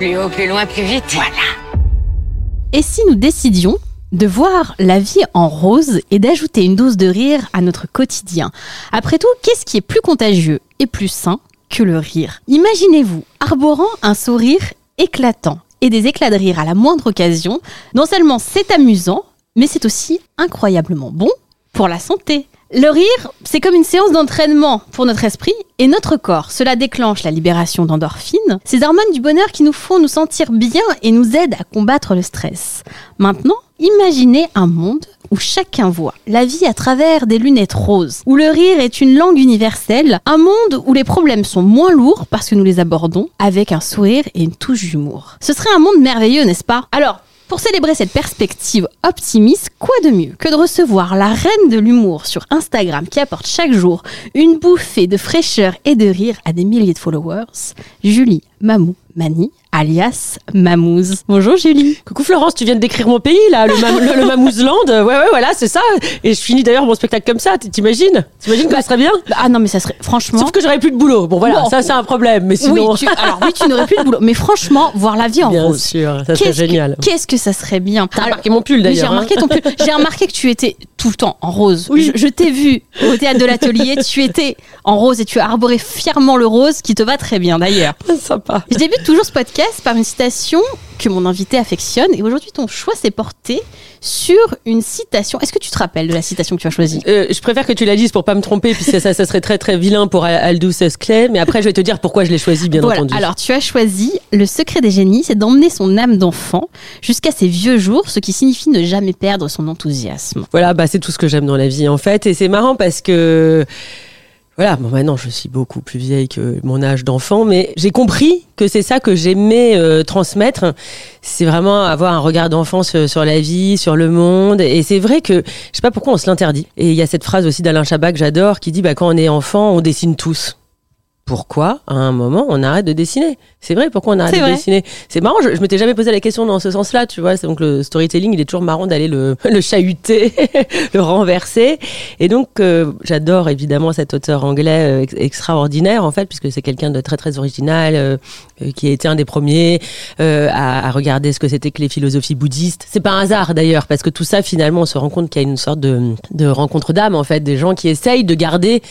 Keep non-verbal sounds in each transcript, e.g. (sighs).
Plus haut, plus loin, plus vite. Voilà. Et si nous décidions de voir la vie en rose et d'ajouter une dose de rire à notre quotidien? Après tout, qu'est-ce qui est plus contagieux et plus sain que le rire? Imaginez-vous arborant un sourire éclatant et des éclats de rire à la moindre occasion. Non seulement c'est amusant, mais c'est aussi incroyablement bon pour la santé. Le rire, c'est comme une séance d'entraînement pour notre esprit et notre corps. Cela déclenche la libération d'endorphines, ces hormones du bonheur qui nous font nous sentir bien et nous aident à combattre le stress. Maintenant, imaginez un monde où chacun voit la vie à travers des lunettes roses, où le rire est une langue universelle, un monde où les problèmes sont moins lourds parce que nous les abordons avec un sourire et une touche d'humour. Ce serait un monde merveilleux, n'est-ce pas? Alors, pour célébrer cette perspective optimiste, quoi de mieux que de recevoir la reine de l'humour sur Instagram qui apporte chaque jour une bouffée de fraîcheur et de rire à des milliers de followers, Julie Mamou Mani, alias Mamouze. Bonjour Julie. Coucou Florence, tu viens de décrire mon pays là, le, mam le, le Mamouzland. Ouais ouais voilà, c'est ça. Et je finis d'ailleurs mon spectacle comme ça. T'imagines? T'imagines que ça serait bien? Ah non mais ça serait franchement. Sauf que j'aurais plus de boulot. Bon voilà, Bon. ça c'est un problème. Mais sinon, Oui, tu, alors oui, tu n'aurais plus de boulot. Mais franchement, voir la vie en bien rose. sûr, ça serait Qu'est-ce que- génial. Qu'est-ce que ça serait bien? T'as remarqué mon pull oui, J'ai d'ailleurs. hein remarqué ton pull. J'ai remarqué que tu étais tout le temps en rose. Oui. Je, je t'ai vu au théâtre de l'atelier. Tu étais en rose et tu as arboré fièrement le rose, qui te va très bien d'ailleurs. (laughs) Sympa. Je débute toujours ce podcast par une citation que mon invité affectionne. Et aujourd'hui, ton choix s'est porté sur une citation. Est-ce que tu te rappelles de la citation que tu as choisie? Euh, je préfère que tu la dises pour pas me tromper, puisque ça, ça serait très très vilain pour Al- Aldous Huxley. Mais après, je vais te dire pourquoi je l'ai choisi, bien Voilà. entendu. Alors, tu as choisi le secret des génies, c'est d'emmener son âme d'enfant jusqu'à ses vieux jours, ce qui signifie ne jamais perdre son enthousiasme. Voilà, bah c'est tout ce que j'aime dans la vie en fait, et c'est marrant parce que voilà, bon maintenant je suis beaucoup plus vieille que mon âge d'enfant, mais j'ai compris que c'est ça que j'aimais euh, transmettre. C'est vraiment avoir un regard d'enfant sur, sur la vie, sur le monde, et c'est vrai que je sais pas pourquoi on se l'interdit. Et il y a cette phrase aussi d'Alain Chabat que j'adore qui dit bah quand on est enfant, on dessine tous. Pourquoi, à un moment, on arrête de dessiner C'est vrai, pourquoi on arrête de vrai. dessiner? C'est marrant, je, je m'étais jamais posé la question dans ce sens-là, tu vois. C'est Donc le storytelling, il est toujours marrant d'aller le, (laughs) le chahuter, (laughs) le renverser. Et donc, euh, j'adore évidemment cet auteur anglais euh, ex- extraordinaire, en fait, puisque c'est quelqu'un de très très original, euh, qui a été un des premiers à, à regarder ce que c'était que les philosophies bouddhistes. C'est pas un hasard d'ailleurs, parce que tout ça, finalement, on se rend compte qu'il y a une sorte de, de rencontre d'âme, en fait, des gens qui essayent de garder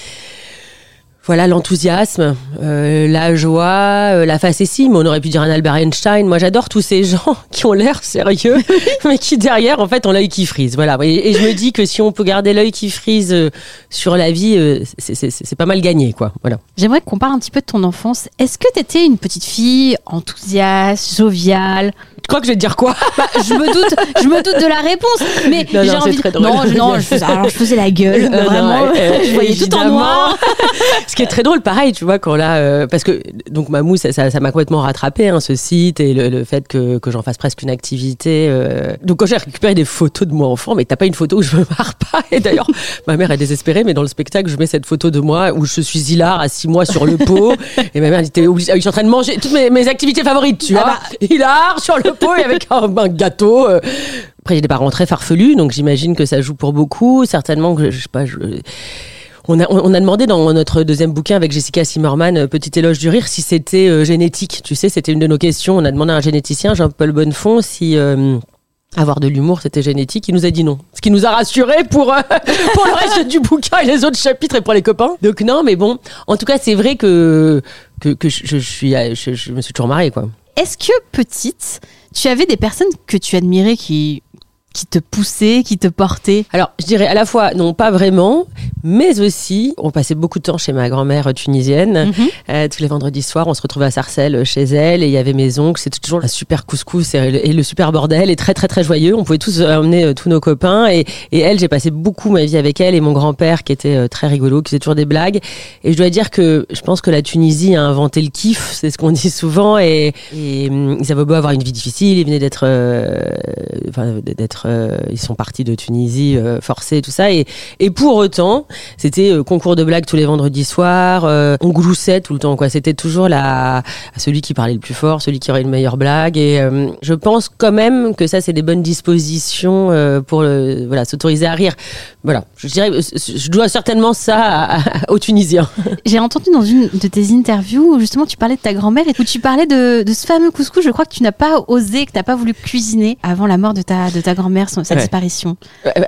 voilà l'enthousiasme, euh, la joie, euh, la facétie. Mais on aurait pu dire un Albert Einstein. Moi, j'adore tous ces (laughs) gens qui ont l'air sérieux, (laughs) mais qui derrière, en fait, ont l'œil qui frise. Voilà. Et, et je me dis que si on peut garder l'œil qui frise euh, sur la vie, c'est pas mal gagné, quoi. Voilà. J'aimerais qu'on parle un petit peu de ton enfance. Est-ce que tu étais une petite fille enthousiaste, joviale? Crois que je vais te dire quoi (laughs) Bah, je me doute, je me doute de la réponse, mais Non, j'ai non, envie très drôle. non, je, non, (laughs) je faisais, alors je faisais la gueule, non, vraiment, euh, je voyais tout en évidemment. noir. (laughs) Ce qui est très drôle, pareil, tu vois, quand là, euh, parce que donc Mamou, ça, ça, ça m'a complètement rattrapé, hein, ce site et le, le fait que, que j'en fasse presque une activité. euh. Donc quand j'ai récupéré des photos de moi enfant, mais t'as pas une photo où je me marre pas. Et d'ailleurs, ma mère est désespérée, mais dans le spectacle, je mets cette photo de moi où je suis hilar à six mois sur le pot. et ma mère dit, t'es obligée, ah je suis en train de manger toutes mes, mes activités favorites, tu Ah vois. Hilar sur le et avec un, un gâteau. euh. Après, j'ai des parents très farfelus, donc j'imagine que ça joue pour beaucoup. Certainement que, je sais pas, on a, on a demandé dans notre deuxième bouquin avec Jessica Zimmerman, euh, Petit éloge du rire, si c'était euh, génétique. Tu sais, c'était une de nos questions. On a demandé à un généticien, Jean-Paul Bonnefond, si avoir de l'humour, c'était génétique. Il nous a dit non. Ce qui nous a rassurés pour, (laughs) pour le reste du bouquin et les autres chapitres et pour les copains. Donc non, mais bon, en tout cas, c'est vrai que, que, je, suis, je me suis toujours mariée, quoi. Est-ce que petite, tu avais des personnes que tu admirais qui, qui te poussaient, qui te portaient Alors, je dirais à la fois, non, pas vraiment, mais aussi, on passait beaucoup de temps chez ma grand-mère tunisienne. Mhm. Euh, tous les vendredis soirs, on se retrouvait à Sarcelles euh, chez elle et il y avait mes oncles. C'était toujours un super couscous et le, et le super bordel et très très très joyeux. On pouvait tous euh, emmener euh, tous nos copains et, et elle, j'ai passé beaucoup ma vie avec elle et mon grand-père qui était euh, très rigolo, qui faisait toujours des blagues. Et je dois dire que je pense que la Tunisie a inventé le kiff, c'est ce qu'on dit souvent. Et, et hum, ils avaient beau avoir une vie difficile, ils venaient d'être, enfin, d'être, euh, ils sont partis de Tunisie euh, forcés tout ça. Et, et pour autant, c'était euh, concours de blagues tous les vendredis soirs. euh, on gloussait tout le temps, quoi. C'était toujours celui qui parlait le plus fort, celui qui aurait une meilleure blague. Et je pense quand même que ça, c'est des bonnes dispositions pour voilà s'autoriser à rire. Voilà, je dirais, je dois certainement ça aux Tunisiens. (laughs) J'ai entendu dans une de tes interviews où justement tu parlais de ta grand-mère et où tu parlais de, de ce fameux couscous. Je crois que tu n'as pas osé, que tu n'as pas voulu cuisiner avant la mort de ta, de ta grand-mère, sa Ouais. disparition.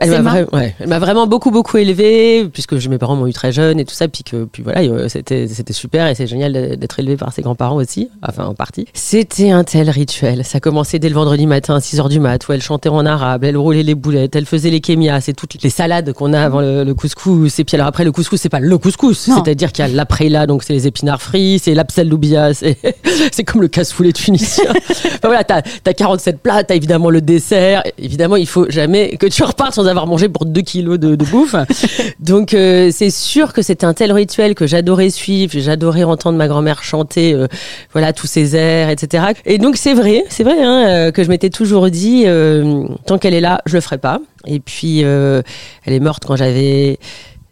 Elle, m'a vra- ouais, vraiment beaucoup beaucoup élevée puisque mes parents m'ont eu très jeune et tout ça puis que puis voilà euh, c'était super et c'est génial d'être élevé par ses grands-parents aussi enfin en partie. C'était un tel rituel. Ça commençait dès le vendredi matin à 6 heures du mat où elle chantait en arabe, elle roulait les boulettes, elle faisait les kémias, c'est toutes les salades qu'on a avant le, le couscous et puis alors après le couscous c'est pas le couscous, c'est-à-dire qu'il y a l'après-là donc c'est les épinards frits, c'est l'absel loubia, c'est (laughs) c'est comme le cassoulet tunisien. (laughs) Enfin, voilà, t'as as 47 plats, t'as évidemment le dessert. Évidemment, il faut jamais que tu repartes sans avoir mangé pour 2 kilos de, de bouffe. (laughs) Donc, euh, c'est sûr que c'était un tel rituel que j'adorais suivre. J'adorais entendre ma grand-mère chanter, euh, voilà, tous ces airs, etc. Et donc, c'est vrai, c'est vrai hein, euh, que je m'étais toujours dit, euh, tant qu'elle est là, je le ferai pas. Et puis, euh, elle est morte quand j'avais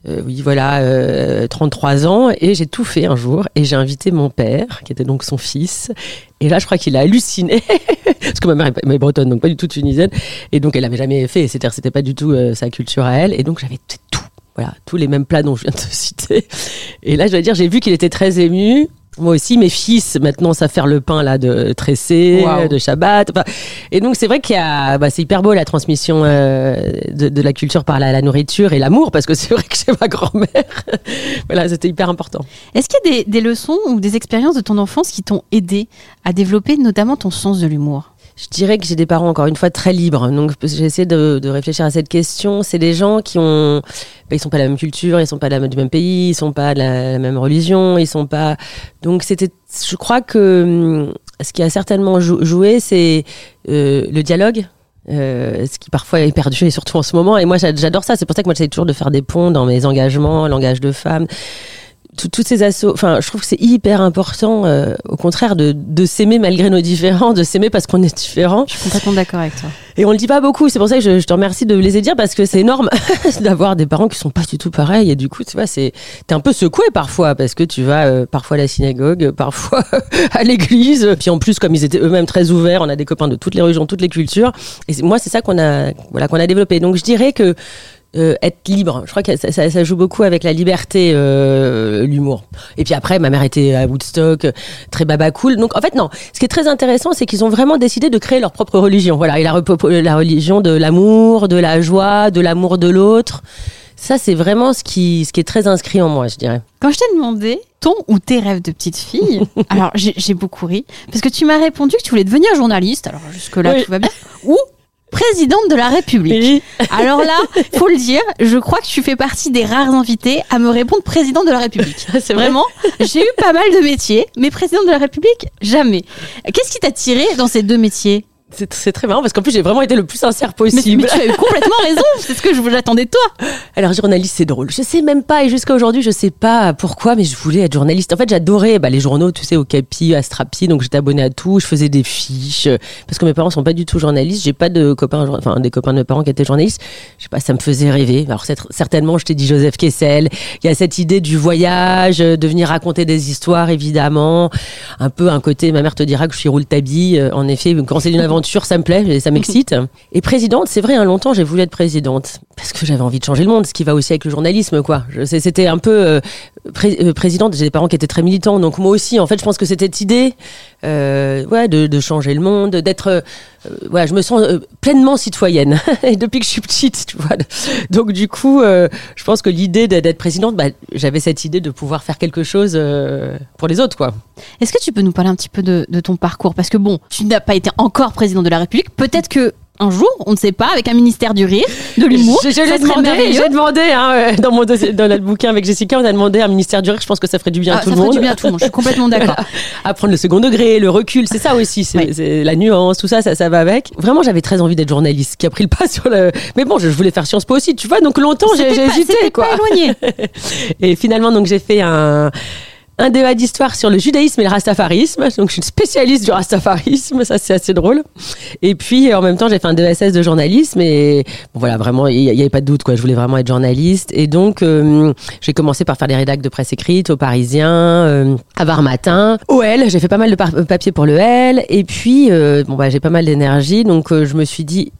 euh, oui, voilà, euh, 33 ans, et j'ai tout fait un jour, et j'ai invité mon père, qui était donc son fils, et là, je crois qu'il a halluciné, (laughs) parce que ma mère est, bretonne, donc pas du tout tunisienne, et donc elle avait jamais fait, c'est-à-dire c'était pas du tout euh, sa culture à elle, et donc j'avais tout, voilà, tous les mêmes plats dont je viens de te (laughs) citer. Et là, je dois dire, j'ai vu qu'il était très ému. Moi aussi, mes fils maintenant savent faire le pain là de tressé, de Shabbat. Enfin, et donc c'est vrai qu'il y a, bah, c'est hyper beau la transmission euh, de, de la culture par la, la nourriture et l'amour, parce que c'est vrai que chez ma grand-mère, (laughs) voilà, c'était hyper important. Est-ce qu'il y a des, des leçons ou des expériences de ton enfance qui t'ont aidé à développer notamment ton sens de l'humour? Je dirais que j'ai des parents encore une fois très libres. Donc j'ai essayé de, de réfléchir à cette question. C'est des gens qui ont, bah, ils sont pas de la même culture, ils sont pas du même pays, ils sont pas de la, même religion, ils sont pas. Donc c'était, je crois que hum, ce qui a certainement jou- joué, c'est euh, le dialogue. Euh, ce qui parfois est perdu et surtout en ce moment et moi j'a- j'adore ça c'est pour ça que moi j'essaie toujours de faire des ponts dans mes engagements langage de femme toutes ces assauts, enfin, je trouve que c'est hyper important, euh, au contraire, de, de s'aimer malgré nos différents, de s'aimer parce qu'on est différent. Je suis complètement d'accord avec toi. Et on le dit pas beaucoup. C'est pour ça que je, je te remercie de les dire parce que c'est énorme (laughs) d'avoir des parents qui sont pas du tout pareils. Et du coup, tu vois, c'est t'es un peu secoué parfois parce que tu vas euh, parfois à la synagogue, (laughs) parfois (laughs) à l'église. Puis en plus, comme ils étaient eux-mêmes très ouverts, on a des copains de toutes les religions, toutes les cultures. Et moi, c'est ça qu'on a, voilà, qu'on a développé. Donc, je dirais que euh, être libre. Je crois que ça, ça- ça joue beaucoup avec la liberté, euh, l'humour. Et puis après, ma mère était à Woodstock, euh, très baba cool. Donc en fait, non. Ce qui est très intéressant, c'est qu'ils ont vraiment décidé de créer leur propre religion. Voilà, et la, la religion de l'amour, de la joie, de l'amour de l'autre. Ça, c'est vraiment ce qui, ce qui est très inscrit en moi, je dirais. Quand je t'ai demandé ton ou tes rêves de petite fille, (laughs) alors j'ai j'ai beaucoup ri, parce que tu m'as répondu que tu voulais devenir journaliste, alors jusque-là Oui. tout va bien, (laughs) ou présidente de la République. Alors là, (laughs) faut le dire, je crois que tu fais partie des rares invités à me répondre présidente de la République. (laughs) C'est vrai Vraiment, j'ai eu pas mal de métiers, mais présidente de la République, jamais. Qu'est-ce qui t'a tiré dans ces deux métiers? C'est très marrant parce qu'en plus j'ai vraiment été le plus sincère possible. mais tu as eu complètement (laughs) raison, c'est ce que je j'attendais de toi. Alors journaliste c'est drôle. Je sais même pas et jusqu'à aujourd'hui je sais pas pourquoi mais je voulais être journaliste. En fait j'adorais bah, les journaux, tu sais au Capi, à Strapi, donc j'étais abonnée à tout. Je faisais des fiches euh, parce que mes parents sont pas du tout journalistes. J'ai pas de copains, enfin des copains de mes parents qui étaient journalistes. Je sais pas, ça me faisait rêver. Alors certainement je t'ai dit Joseph Kessel. Il y a cette idée du voyage, euh, de venir raconter des histoires évidemment. Un peu un côté, ma mère te dira que je suis roule tabi. En effet, quand c'est une aventure (laughs) ça me plaît, et ça m'excite. (laughs) Et présidente, c'est vrai, un longtemps j'ai voulu être présidente parce que j'avais envie de changer le monde, ce qui va aussi avec le journalisme, quoi. C'était un peu euh, pré- euh, présidente. J'ai des parents qui étaient très militants, donc moi aussi, en fait, je pense que c'était cette idée, euh, ouais, de, de changer le monde, d'être, voilà, je me sens pleinement citoyenne (laughs) et depuis que je suis petite, tu vois. Donc du coup, je pense que l'idée d'être présidente, bah, j'avais cette idée de pouvoir faire quelque chose pour les autres, quoi. Est-ce que tu peux nous parler un petit peu de, de ton parcours? Parce que bon, tu n'as pas été encore président de la République. Peut-être que un jour, on ne sait pas, avec un ministère du rire, de l'humour, Je, je ça l'ai serait demandé, j'ai demandé hein, euh, dans mon dossier, dans le bouquin avec Jessica, on a demandé un ministère du rire. Je pense que ça ferait du bien Ah, à tout ça le ferait monde. du bien à tout le monde. Je suis complètement d'accord. (laughs) Apprendre le second degré, le recul, c'est ça aussi, c'est Ouais. la nuance, tout ça, ça, ça va avec. Vraiment, j'avais très envie d'être journaliste, qui a pris le pas (laughs) sur le. Mais bon, je voulais faire Sciences Po aussi, tu vois. Donc longtemps, j'ai pas- hésité, quoi. pas éloigné. (laughs) Et finalement, donc j'ai fait un un débat d'histoire sur le judaïsme et le rastafarisme. Donc je suis une spécialiste du rastafarisme, ça c'est assez drôle. Et puis en même temps, j'ai fait un DSS de journalisme et bon, voilà, vraiment il y, y avait pas de doute quoi, je voulais vraiment être journaliste et donc euh, j'ai commencé par faire des rédacs de presse écrite au Parisien, euh, à Var Matin, au L, j'ai fait pas mal de par- papier pour le L et puis euh, bon bah j'ai pas mal d'énergie donc je me suis dit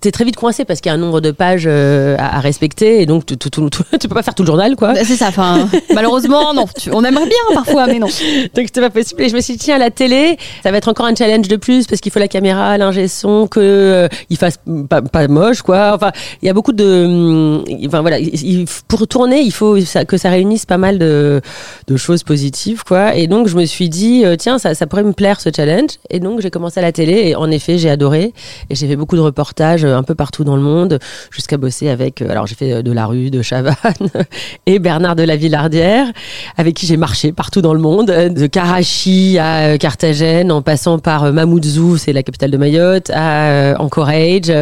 t'es très vite coincé parce qu'il y a un nombre de pages à, à respecter et donc tu, tu, tu- (laughs) tu peux pas faire tout le journal quoi. Bah, C'est ça. Enfin, malheureusement, non. (laughs) On aimerait bien parfois, mais non. (laughs) Donc c'était pas possible. Et je me suis dit, tiens, la télé, ça va être encore un challenge de plus parce qu'il faut la caméra, l'ingé son, que euh, fasse pas, moche, quoi. Enfin, il y a beaucoup de, hum, enfin voilà, il- il- pour tourner, il faut que ça réunisse pas mal de, choses positives, quoi. Et donc je me suis dit, euh, tiens, ça, pourrait me plaire ce challenge. Et donc j'ai commencé à la télé et en effet j'ai adoré. Et j'ai fait beaucoup de reportages euh, un peu partout dans le monde, jusqu'à bosser avec. Alors j'ai fait de la rue, de Chavannes (laughs) et Bernard de la Villardière, avec qui j'ai marché partout dans le monde, euh, de Karachi à euh, Carthagène, en passant par euh, Mamoudzou, c'est la capitale de Mayotte, à Anchorage.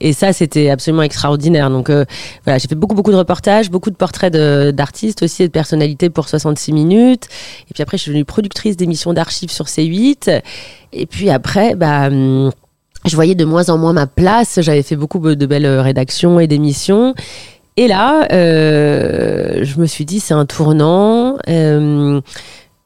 Et ça, c'était absolument extraordinaire. Donc voilà, j'ai fait beaucoup, beaucoup de reportages, beaucoup de portraits d'artistes aussi et de personnalités pour 66 minutes. Et puis après, je suis devenue productrice d'émissions d'archives sur C8. Et puis après, bah... hum, je voyais de moins en moins ma place. J'avais fait beaucoup de belles rédactions et d'émissions. Et là, euh, je me suis dit, c'est un tournant. Euh,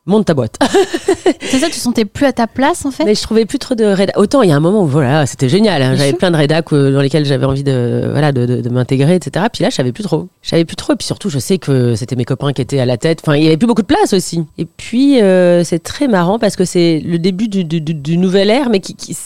monte ta boîte. (laughs) C'est ça, tu sentais plus à ta place en fait? Mais je trouvais plus trop de rédac. Autant il y a un moment où voilà, c'était génial. hein. J'avais plein de rédacs dans lesquels j'avais envie de voilà de, de, de m'intégrer, etc. Puis là, je savais plus trop. Je savais plus trop. Et puis surtout, je sais que c'était mes copains qui étaient à la tête. Enfin, il y avait plus beaucoup de place aussi. Et puis euh, c'est très marrant parce que c'est le début du, du, du, du nouvel ère, mais qui, qui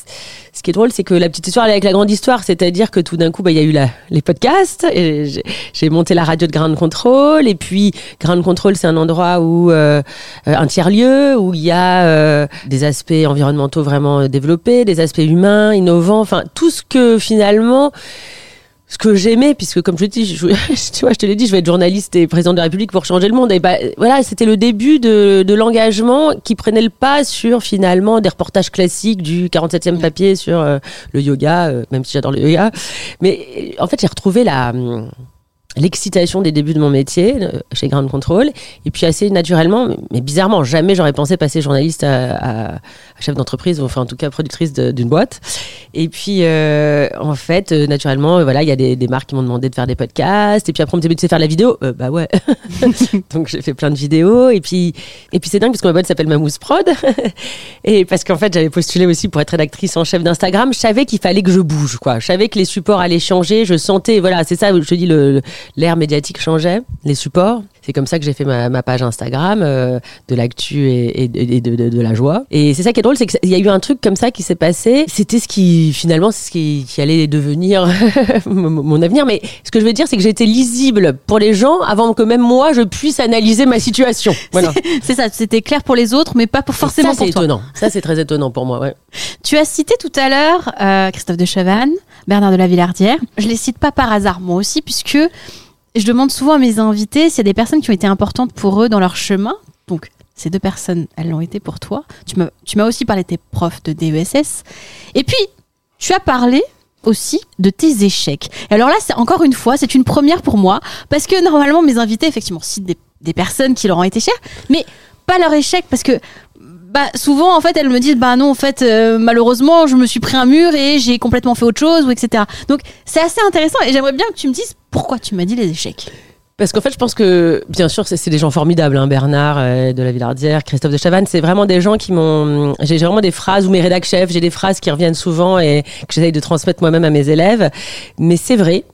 ce qui est drôle, c'est que la petite histoire elle est avec la grande histoire, c'est-à-dire que tout d'un coup, bah, il y a eu les podcasts, j'ai- monté la radio de Ground Control, et puis Ground Control, c'est un endroit où euh, un tiers lieu où il y a euh, des aspects environnementaux vraiment développés, des aspects humains, innovants, enfin tout ce que finalement ce que j'aimais, puisque comme je te dis, (laughs) tu vois, je te l'ai dit, je vais être journaliste et président de la République pour changer le monde. Et bah, voilà, c'était le début de, de l'engagement qui prenait le pas sur finalement des reportages classiques du 47e papier sur euh, le yoga, euh, même si j'adore le yoga. Mais en fait, j'ai retrouvé la hum, l'excitation des débuts de mon métier euh, chez Ground Control et puis assez naturellement mais- bizarrement jamais j'aurais pensé passer journaliste à, chef d'entreprise ou enfin en tout cas productrice de- d'une boîte. Et puis euh, en fait euh, naturellement voilà il y a des, marques qui m'ont demandé de faire des podcasts et puis après on me dit sais faire de la vidéo. Bah ouais. (laughs) Donc j'ai fait plein de vidéos et puis et puis c'est dingue parce que ma boîte s'appelle Mamousse Prod. (laughs) Et parce qu'en fait j'avais postulé aussi pour être rédactrice en chef d'Instagram. Je savais qu'il fallait que je bouge quoi. Je savais que les supports allaient changer je sentais voilà c'est ça je te dis le- l'ère médiatique changeait les supports c'est comme ça que j'ai fait ma, ma page Instagram euh, de l'actu et, et- et de, de- de la joie et c'est ça qui est drôle c'est qu'il y a eu un truc comme ça qui s'est passé c'était ce qui finalement c'est ce qui, qui allait devenir (laughs) mon, avenir mais ce que je veux dire c'est que j'ai été lisible pour les gens avant que même moi je puisse analyser ma situation voilà (laughs) C'est ça, c'était clair pour les autres, mais pas pour forcément ça, pour toi. étonnant. Ça, c'est très étonnant pour moi, ouais. Tu as cité tout à l'heure euh, Christophe de Chavannes, Bernard de la Villardière. Je les cite pas par hasard, moi aussi, puisque je demande souvent à mes invités s'il y a des personnes qui ont été importantes pour eux dans leur chemin. Donc, Ces deux personnes, elles l'ont été pour toi. Tu m'as, aussi parlé de tes profs de DESS. Et puis, tu as parlé aussi de tes échecs. Et alors là, c'est encore une fois, c'est une première pour moi, parce que normalement, mes invités, effectivement, citent des, des personnes qui leur ont été chères, mais pas leur échec, parce que bah, souvent, en fait, elles me disent, bah non, en fait, euh, malheureusement, je me suis pris un mur et j'ai complètement fait autre chose, ou etc. Donc, c'est assez intéressant, et j'aimerais bien que tu me dises pourquoi tu m'as dit les échecs. Parce qu'en fait, je pense que, bien sûr, c'est des gens formidables, hein, Bernard euh, de la Villardière, Christophe de Chavannes, c'est vraiment des gens qui m'ont. J'ai vraiment des phrases, ou mes rédac chefs, j'ai des phrases qui reviennent souvent et que j'essaye de transmettre moi-même à mes élèves. Mais c'est vrai,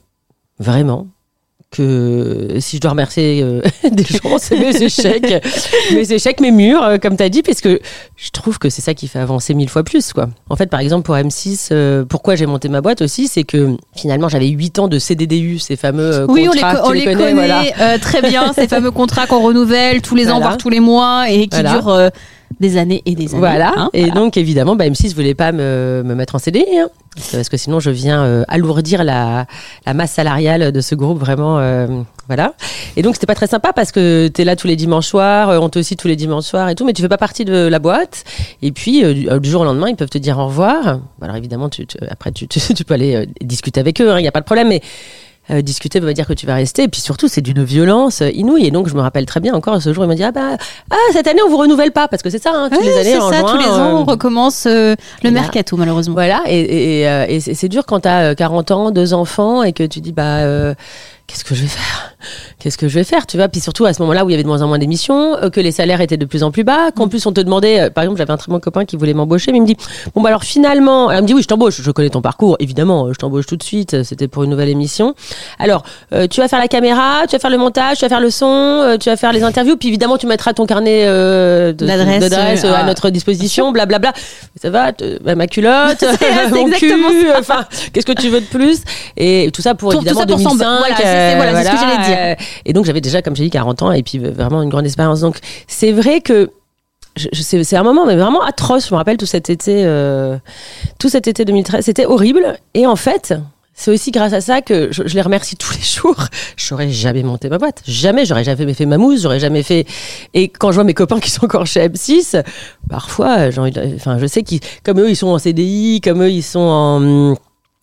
vraiment, que si je dois remercier euh, (laughs) des gens, c'est mes échecs, (laughs) mes échecs, mes murs, euh, comme tu as dit, parce que je trouve que c'est ça qui fait avancer mille fois plus. quoi. En fait, par exemple, pour M6, euh, pourquoi j'ai monté ma boîte aussi, c'est que finalement, j'avais 8 ans de CDDU, ces fameux Oui, on les, contrats, co- tu on les connaît, voilà. très bien, ces (laughs) fameux contrats qu'on renouvelle tous les ans, voire tous les mois, et qui Voilà. durent des années et des années. Voilà. hein, et voilà. donc, évidemment, bah, M6 voulait pas me, me mettre en CDI. Hein, parce que sinon, je viens euh, alourdir la, la masse salariale de ce groupe, vraiment. euh, voilà. Et donc, c'était pas très sympa parce que tu es là tous les dimanches soirs, euh, on te aussi tous les dimanches soirs et tout, mais tu fais pas partie de la boîte. Et puis, euh, du, jour au lendemain, ils peuvent te dire au revoir. Alors, évidemment, tu, tu- après, tu, tu, tu peux aller discuter avec eux, il n'y a pas de problème, mais. Euh, discuter veut pas dire que tu vas rester. Et puis surtout c'est d'une violence euh, inouïe. Et donc je me rappelle très bien encore ce jour il m'a dit ah bah ah cette année on vous renouvelle pas. Parce que c'est ça hein, toutes les années en ça, juin, tous les ans, on euh, recommence euh, le là- mercato, malheureusement. voilà, et, et, et, euh, et c'est dur quand t'as euh, 40 ans, deux enfants, et que tu dis, bah, euh, qu'est-ce que je vais faire? Qu'est-ce que je vais faire Tu vois? Puis surtout à ce moment-là où il y avait de moins en moins d'émissions, euh, que les salaires étaient de plus en plus bas, qu'en plus on te demandait, euh, par exemple, j'avais un très bon copain qui voulait m'embaucher, mais il me dit, bon, bah alors finalement, elle me dit, oui, je t'embauche, je connais ton parcours, évidemment, je t'embauche tout de suite, euh, c'était pour une nouvelle émission. Alors, euh, tu vas faire la caméra, tu vas faire le montage, tu vas faire le son, euh, tu vas faire les interviews, puis évidemment, tu mettras ton carnet euh, D'adresse, à notre disposition, blablabla. Ça va, bah, ma culotte, (laughs) (laughs) mon exactement cul, enfin, qu'est-ce que tu veux de plus? Et tout ça pour Tout- évidemment tout ça pour 2005. s'en- voilà, voilà, c'est ce que j'allais dire. Euh, et donc j'avais déjà, comme j'ai dit, 40 ans et puis vraiment une grande expérience. Donc c'est vrai que je, c'est un moment mais vraiment atroce. Je me rappelle tout cet été, euh, tout cet été 2013, c'était horrible. Et en fait. C'est aussi grâce à ça que je, les remercie tous les (laughs) jours. J'aurais jamais monté ma boîte. Jamais. J'aurais jamais fait ma mousse. J'aurais jamais fait. Et quand je vois mes copains qui sont encore chez M6, parfois, enfin, je sais qu'ils, comme eux, ils sont en CDI, comme eux, ils sont en,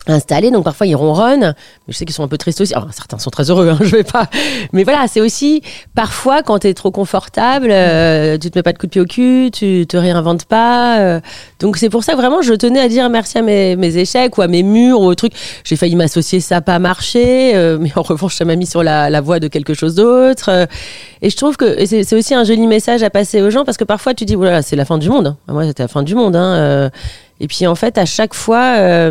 installés, donc parfois ils ronronnent, mais je sais qu'ils sont un peu tristes aussi. Alors, certains sont très heureux, hein, (laughs) je vais pas. Mais voilà, c'est aussi parfois quand t'es trop confortable, euh, tu te mets pas de coup de pied au cul, tu te réinventes pas. euh. donc c'est pour ça que vraiment je tenais à dire merci à mes, mes échecs ou à mes murs ou au truc. J'ai failli m'associer, ça pas marché, euh, mais en revanche ça m'a mis sur la, la voie de quelque chose d'autre. euh. et je trouve que c'est aussi un joli message à passer aux gens parce que parfois tu dis voilà c'est la fin du monde. hein. Moi c'était la fin du monde. Hein, euh. et puis en fait à chaque fois.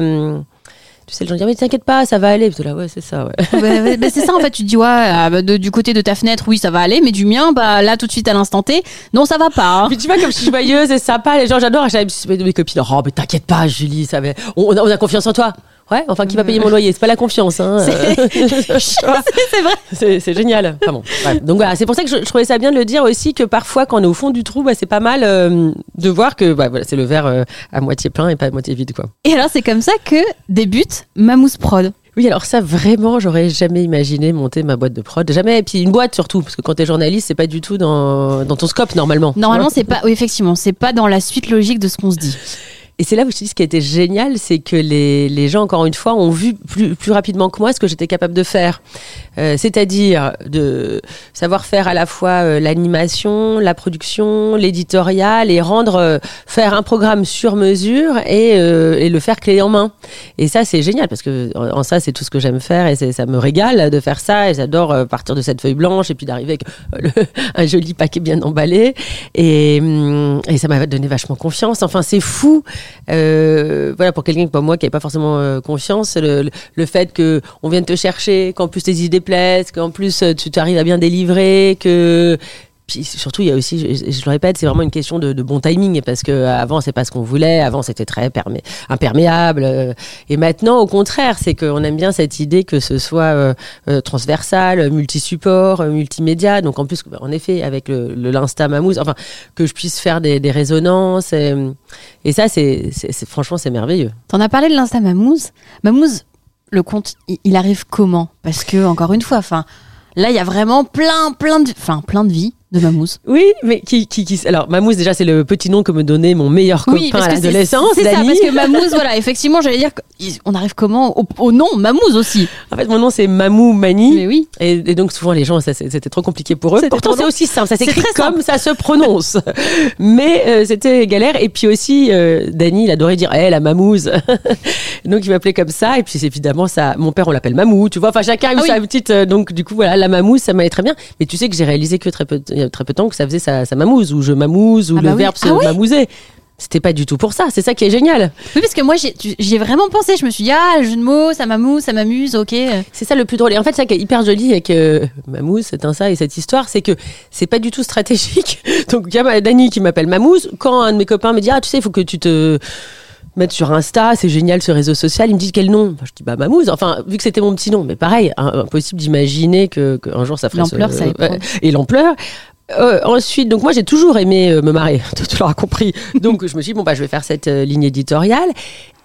Tu sais, les gens disent, Ah, mais t'inquiète pas, ça va aller. Puis t'es là, ouais, c'est ça, ouais. Bah, bah, bah, c'est ça en fait, tu te dis ouais, ah, bah, de- du côté de ta fenêtre, oui, ça va aller, mais du mien, bah là tout de suite à l'instant T, non, ça va pas. hein. Puis tu vois, comme je suis joyeuse et sympa, les gens, j'adore. J'avais mes copines, oh, mais t'inquiète pas, Julie, ça va. On, on a, on a confiance en toi. Ouais, enfin, qui va payer mon loyer C'est pas la confiance, hein. (laughs) (laughs) C'est vrai. (laughs) C'est génial. Enfin bon, ouais. Donc voilà, c'est pour ça que je, je trouvais ça bien de le dire aussi que parfois, quand on est au fond du trou, bah, c'est pas mal euh, de voir que bah, voilà, c'est le verre euh, à moitié plein et pas à moitié vide, quoi. Et alors c'est comme ça que débute Mamousse Prod. Oui, alors ça, vraiment, j'aurais jamais imaginé monter ma boîte de prod. Jamais. Et puis une boîte surtout, parce que quand t'es journaliste, c'est pas du tout dans, dans ton scope normalement. Normalement, c'est pas, oui, effectivement, c'est pas dans la suite logique de ce qu'on se dit. Et c'est là où je te dis ce qui a été génial, c'est que les, les gens, encore une fois, ont vu plus, plus rapidement que moi ce que j'étais capable de faire. Euh, C'est-à-dire de savoir faire à la fois euh, l'animation, la production, l'éditorial et rendre, euh, faire un programme sur mesure et, euh, et le faire clé en main. Et ça, c'est génial parce que en, ça, c'est tout ce que j'aime faire et ça me régale de faire ça et j'adore partir de cette feuille blanche et puis d'arriver avec (laughs) un joli paquet bien emballé. Et, hum, et ça m'a donné vachement confiance. Enfin, c'est fou. Euh, voilà, pour quelqu'un comme moi qui n'avait pas forcément euh, confiance, le, le, le fait que on vienne te chercher, qu'en plus tes idées plaisent, qu'en plus euh, tu arrives à bien délivrer, que puis surtout, il y a aussi, je, le répète, c'est vraiment une question de, bon timing parce que euh, avant c'est pas ce qu'on voulait, avant c'était très permé- imperméable, euh, et maintenant au contraire, c'est qu'on aime bien cette idée que ce soit euh, transversal, multi-support, multimédia. Donc en plus, en effet, avec le, l'Insta Mamouze, enfin que je puisse faire des, résonances, et, ça, c'est, franchement, c'est merveilleux. T'en as parlé de l'Insta Mamouze? Mamouze, le compte, il arrive comment? Parce que, encore une fois, enfin, là, il y a vraiment plein, plein de, enfin, plein de vies. De Mamouze. Oui, mais qui, qui, qui alors Mamouze déjà c'est le petit nom que me donnait mon meilleur copain Oui, parce à l'adolescence, c'est ça, parce que (laughs) Mamouze, voilà, effectivement, j'allais dire, on arrive comment au, au nom Mamouze aussi. En fait, mon nom c'est Mamou Mani. Mais oui. Et, et donc souvent les gens, c'était trop compliqué pour eux. Pourtant c'est aussi simple, ça s'écrit comme ça se prononce. Mais euh, c'était galère. Et puis aussi, euh, Dany, il adorait dire, eh la mamouze. (laughs) donc il m'appelait comme ça. Et puis évidemment ça, mon père on l'appelle Mamou. Tu vois, enfin chacun a eu Ah oui. sa petite. euh, donc du coup voilà, la mamouze, ça m'allait très bien. Mais tu sais que j'ai réalisé que très peu, il y a très peu de temps que ça faisait sa, sa mamouze ou je mamouze ou Ah le bah oui. verbe se Ah oui mamouser. C'était pas du tout pour ça. C'est ça qui est génial. Oui, parce que moi, j'ai j'y ai vraiment pensé. Je me suis dit, ah, le jeu de mots, ça m'amuse, ça m'amuse, ok. C'est ça le plus drôle. Et en fait, ça qui est hyper joli avec euh, Mamouze, c'est un ça et cette histoire, c'est que c'est pas du tout stratégique. (laughs) Donc, il y a Dany qui m'appelle Mamouze. Quand un de mes copains me dit, ah, tu sais, il faut que tu te mettes sur Insta, c'est génial ce réseau social. Il me dit quel nom? Enfin, Je dis bah Mamouze. Enfin, vu que c'était mon petit nom, mais pareil, un- impossible d'imaginer que qu'un jour ça ferait L'ampleur, ce- ça. Ouais. et l'ampleur. Euh, ensuite, donc moi j'ai toujours aimé euh, me marrer, (laughs) tu, l'auras compris. Donc je me suis dit bon bah je vais faire cette euh, ligne éditoriale.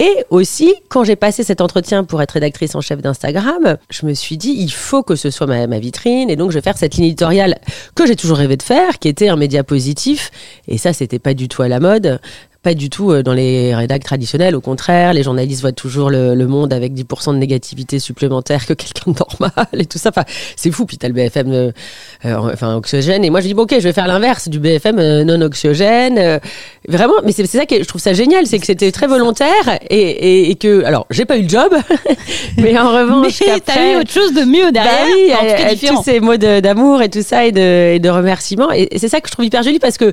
Et aussi quand j'ai passé cet entretien pour être rédactrice en chef d'Instagram, je me suis dit il faut que ce soit ma, ma vitrine et donc je vais faire cette ligne éditoriale que j'ai toujours rêvé de faire, qui était un média positif. Et ça c'était pas du tout à la mode. Pas du tout euh, dans les rédacs traditionnels, au contraire, les journalistes voient toujours le, le monde avec 10% de négativité supplémentaire que quelqu'un de normal et tout ça. Enfin, c'est fou. Puis t'as le BFM, euh, euh, enfin oxygène. Et moi, je dis bon, ok, je vais faire l'inverse du BFM euh, non oxygène. euh, vraiment, mais c'est ça que je trouve ça génial, c'est que c'était très volontaire et, et, et que, alors, j'ai pas eu le job, (laughs) mais en revanche, Mais t'as eu autre chose de mieux derrière, bah oui, en tout cas différent. tous ces mots d'amour et tout ça et de, et de remerciements. Et c'est ça que je trouve hyper joli parce que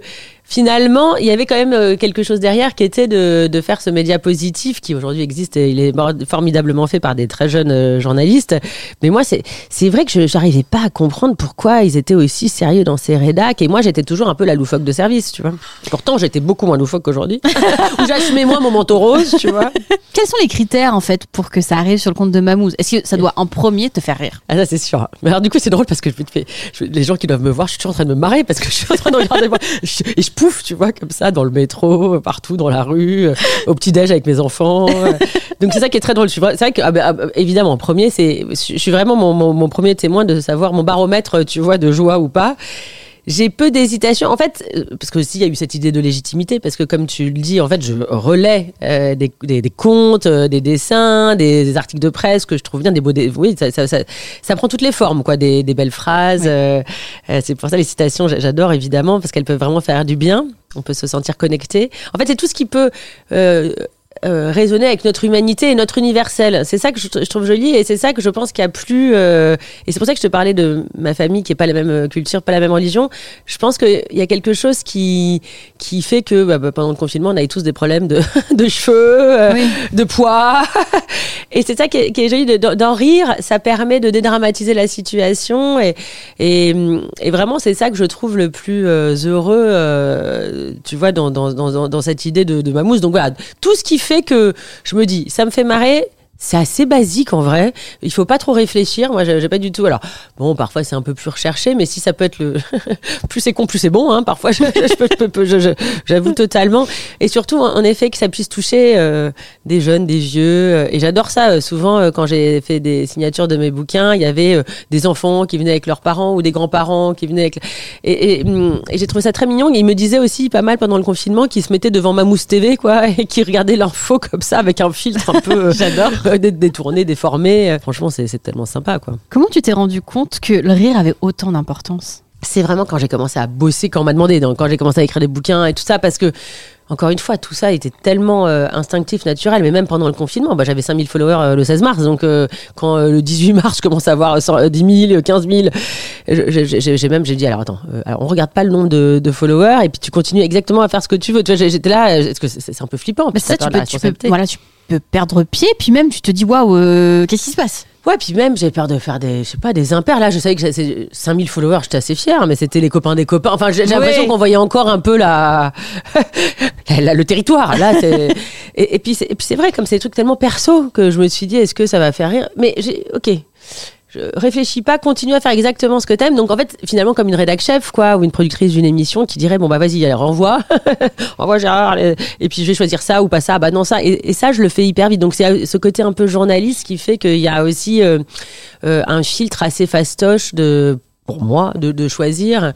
finalement, il y avait quand même euh, quelque chose derrière qui était de, de faire ce média positif qui aujourd'hui existe et il est formidablement fait par des très jeunes euh, journalistes. Mais moi, c'est vrai que je n'arrivais pas à comprendre pourquoi ils étaient aussi sérieux dans ces rédacs. Et moi, j'étais toujours un peu la loufoque de service, tu vois. Pourtant, j'étais beaucoup moins loufoque qu'aujourd'hui. (laughs) Où j'assumais moins mon manteau rose, tu vois. Quels sont les critères, en fait, pour que ça arrive sur le compte de Mamouze? Est-ce que ça doit en premier te faire rire? Ah ça c'est sûr. Mais alors du coup c'est drôle parce que je, les gens qui doivent me voir, je suis toujours en train de me marrer parce que je suis en train de regarder moi et je pouffe, tu vois, comme ça dans le métro, partout dans la rue, euh, au petit déj avec mes enfants. euh. Donc c'est ça qui est très drôle. C'est vrai que ah ben, ah ben, évidemment en premier c'est, je suis vraiment mon, mon, mon premier témoin de savoir mon baromètre, tu vois, de joie ou pas. J'ai peu d'hésitation. En fait, euh, parce que aussi il y a eu cette idée de légitimité, parce que comme tu le dis, en fait, je relais euh, des, des, des contes, euh, des dessins, des, des articles de presse que je trouve bien, des beaux, oui, ça, ça, ça, ça prend toutes les formes, quoi, des, des belles phrases. euh, c'est pour ça les citations, j'a- j'adore évidemment, parce qu'elles peuvent vraiment faire du bien. On peut se sentir connecté. En fait, c'est tout ce qui peut euh, résonner avec notre humanité et notre universel. C'est ça que je, je trouve joli et c'est ça que je pense qu'il y a plus. euh, et c'est pour ça que je te parlais de ma famille qui est pas la même euh, culture, pas la même religion. Je pense qu'il y a quelque chose qui qui fait que bah, bah, pendant le confinement, on avait tous des problèmes de, (laughs) de cheveux, euh, Oui. de poids. (laughs) et c'est ça qui est, qui est joli de- d'en rire. Ça permet de dédramatiser la situation et et, et vraiment c'est ça que je trouve le plus heureux. tu vois dans dans, dans, dans cette idée de, de mamousse. Donc voilà, tout ce qui fait que je me dis, ça me fait marrer. C'est assez basique en vrai. Il faut pas trop réfléchir. Moi, j'ai pas du tout. Alors, bon, parfois c'est un peu plus recherché, mais si ça peut être le (laughs) plus c'est con, plus c'est bon. Hein. Parfois, je, je je je- j'avoue totalement. Et surtout, en effet, que ça puisse toucher euh, des jeunes, des vieux. euh, Et j'adore ça. euh, Souvent, euh, quand j'ai fait des signatures de mes bouquins, il y avait des enfants qui venaient avec leurs parents ou des grands-parents qui venaient avec. Hum, et j'ai trouvé ça très mignon. Et ils me disaient aussi pas mal pendant le confinement qu'ils se mettaient devant Mamousse TV, quoi, (laughs) et qui regardaient l'info comme ça avec un filtre un peu. (laughs) J'adore. (laughs) d'être détourné, déformé. Euh, Franchement, c'est c'est tellement sympa, quoi. Comment tu t'es rendu compte que le rire avait autant d'importance? C'est vraiment quand j'ai commencé à bosser, quand on m'a demandé, donc quand j'ai commencé à écrire des bouquins et tout ça, parce que, encore une fois, tout ça était tellement euh, instinctif, naturel, mais même pendant le confinement, bah, j'avais 5000 followers euh, le 16 mars, donc euh, quand le 18 mars, je commence à avoir 100, euh, 10 000, 15 000, je- je- j'ai même, j'ai dit, alors attends, alors, on regarde pas le nombre de, de followers, et puis tu continues exactement à faire ce que tu veux. Tu vois, j'étais là, est-ce que c'est un peu flippant puis ça, tu peux, tu peux, voilà, tu peux perdre pied, puis même tu te dis waouh, qu'est-ce qui se passe? Ouais, puis même, j'ai peur de faire des, je sais pas, des impairs. Là, je savais que j'ai 5000 followers, j'étais assez fière, mais c'était les copains des copains. Enfin, j'ai l'impression qu'on voyait encore un peu la, (laughs) la- la- le territoire. Là, (laughs) et, et puis c'est vrai, comme c'est des trucs tellement perso que je me suis dit, est-ce que ça va faire rire? Mais j'ai, ok. Je réfléchis pas, continue à faire exactement ce que t'aimes. Donc en fait, finalement, comme une rédac chef, quoi, ou une productrice d'une émission qui dirait bon bah vas-y, allez, renvoie, (laughs) renvoie Gérard, et et puis je vais choisir ça ou pas ça, bah non ça. Et, ça, je le fais hyper vite. Donc c'est ce côté un peu journaliste qui fait qu'il y a aussi euh, euh, un filtre assez fastoche de pour moi de, de choisir.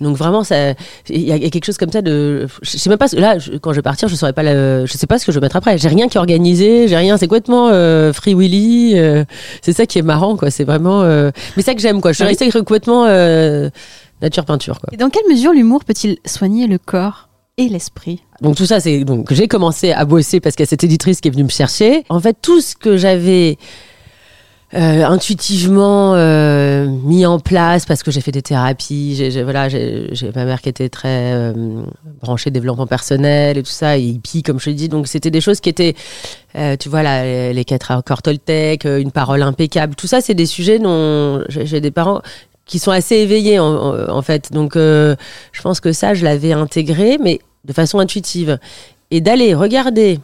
Donc vraiment, ça, il y, a quelque chose comme ça de, je sais même pas. Là, je- quand je vais partir, je saurais pas, le- je sais pas ce que je vais mettre après. J'ai rien qui est organisé, j'ai rien. C'est complètement euh, free willy. euh, c'est ça qui est marrant, quoi. C'est vraiment, euh, mais ça que j'aime, quoi. Je suis Oui. restée complètement euh, nature peinture, quoi. Et dans quelle mesure l'humour peut-il soigner le corps et l'esprit? Donc tout ça, c'est donc j'ai commencé à bosser parce qu'il y a cette éditrice qui est venue me chercher. En fait, tout ce que j'avais euh, intuitivement euh, mis en place parce que j'ai fait des thérapies, j'ai, voilà, j'ai, ma mère qui était très euh, branchée développement personnel et tout ça, et hippie comme je te dis. Donc c'était des choses qui étaient, tu vois, là, les, quatre accords Toltec, une parole impeccable. Tout ça, c'est des sujets dont j'ai, des parents qui sont assez éveillés en, fait. Donc je pense que ça, je l'avais intégré, mais de façon intuitive. Et d'aller regarder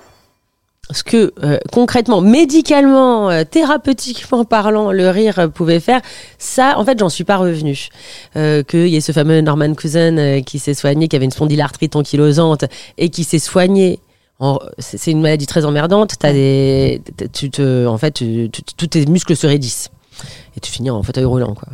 ce que euh, concrètement, médicalement, euh, thérapeutiquement parlant, le rire euh, pouvait faire, ça, en fait, j'en suis pas revenue. Euh, Qu'il y ait ce fameux Norman Cousin euh, qui s'est soigné, qui avait une spondylarthrite ankylosante et qui s'est soigné. en- C'est une maladie très emmerdante. T'as des, tu te, en fait, tu- tu- tous tes muscles se raidissent et tu finis en fauteuil roulant, quoi.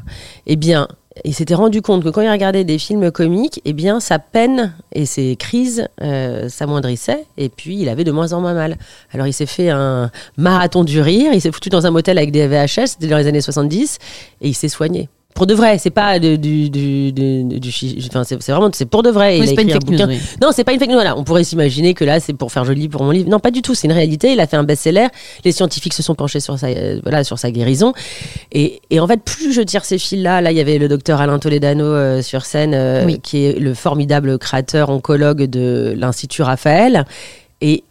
Eh bien, il s'était rendu compte que quand il regardait des films comiques, eh bien, sa peine et ses crises euh, s'amoindrissaient, et puis il avait de moins en moins mal. Alors il s'est fait un marathon du rire, il s'est foutu dans un motel avec des VHS, c'était dans les années 70, et il s'est soigné. Pour de vrai, c'est pas du, du, du, du enfin, c'est vraiment, c'est pour de vrai. Oui, c'est pas une fake news, oui. Non, c'est pas une fake news. Voilà, on pourrait s'imaginer que là, c'est pour faire joli pour mon livre. Non, pas du tout. C'est une réalité. Il a fait un best-seller. Les scientifiques se sont penchés sur sa, euh, voilà, sur sa guérison. Et, et en fait, plus je tire ces fils-là, là, il y avait le docteur Alain Toledano euh, sur scène, euh, Oui. qui est le formidable créateur oncologue de l'Institut Raphaël. Et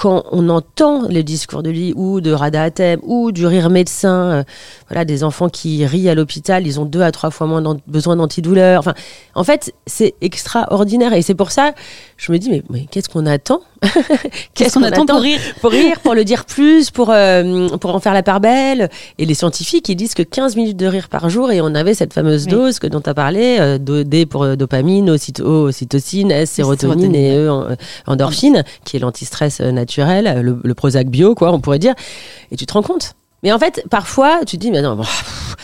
quand on entend le discours de lui ou de Rada Hatem ou du rire médecin, euh, voilà, des enfants qui rient à l'hôpital, ils ont deux à trois fois moins besoin d'antidouleurs. Enfin, en fait, c'est extraordinaire et c'est pour ça, je me dis mais, mais qu'est-ce qu'on attend (laughs) Qu'est-ce qu'on attend pour rire pour rire, pour le dire (laughs) plus, pour euh, pour en faire la part belle. Et les scientifiques, ils disent que 15 minutes de rire par jour et on avait cette fameuse Oui. dose que dont tu as parlé, euh, D pour euh, dopamine, ocyto- O, ocytocine, S sérotonine sérotonine. et E en- endorphine, qui est l'antistress naturel, le, le Prozac bio, quoi, on pourrait dire. Et tu te rends compte? Mais en fait, parfois, tu te dis, mais non, bon, pff,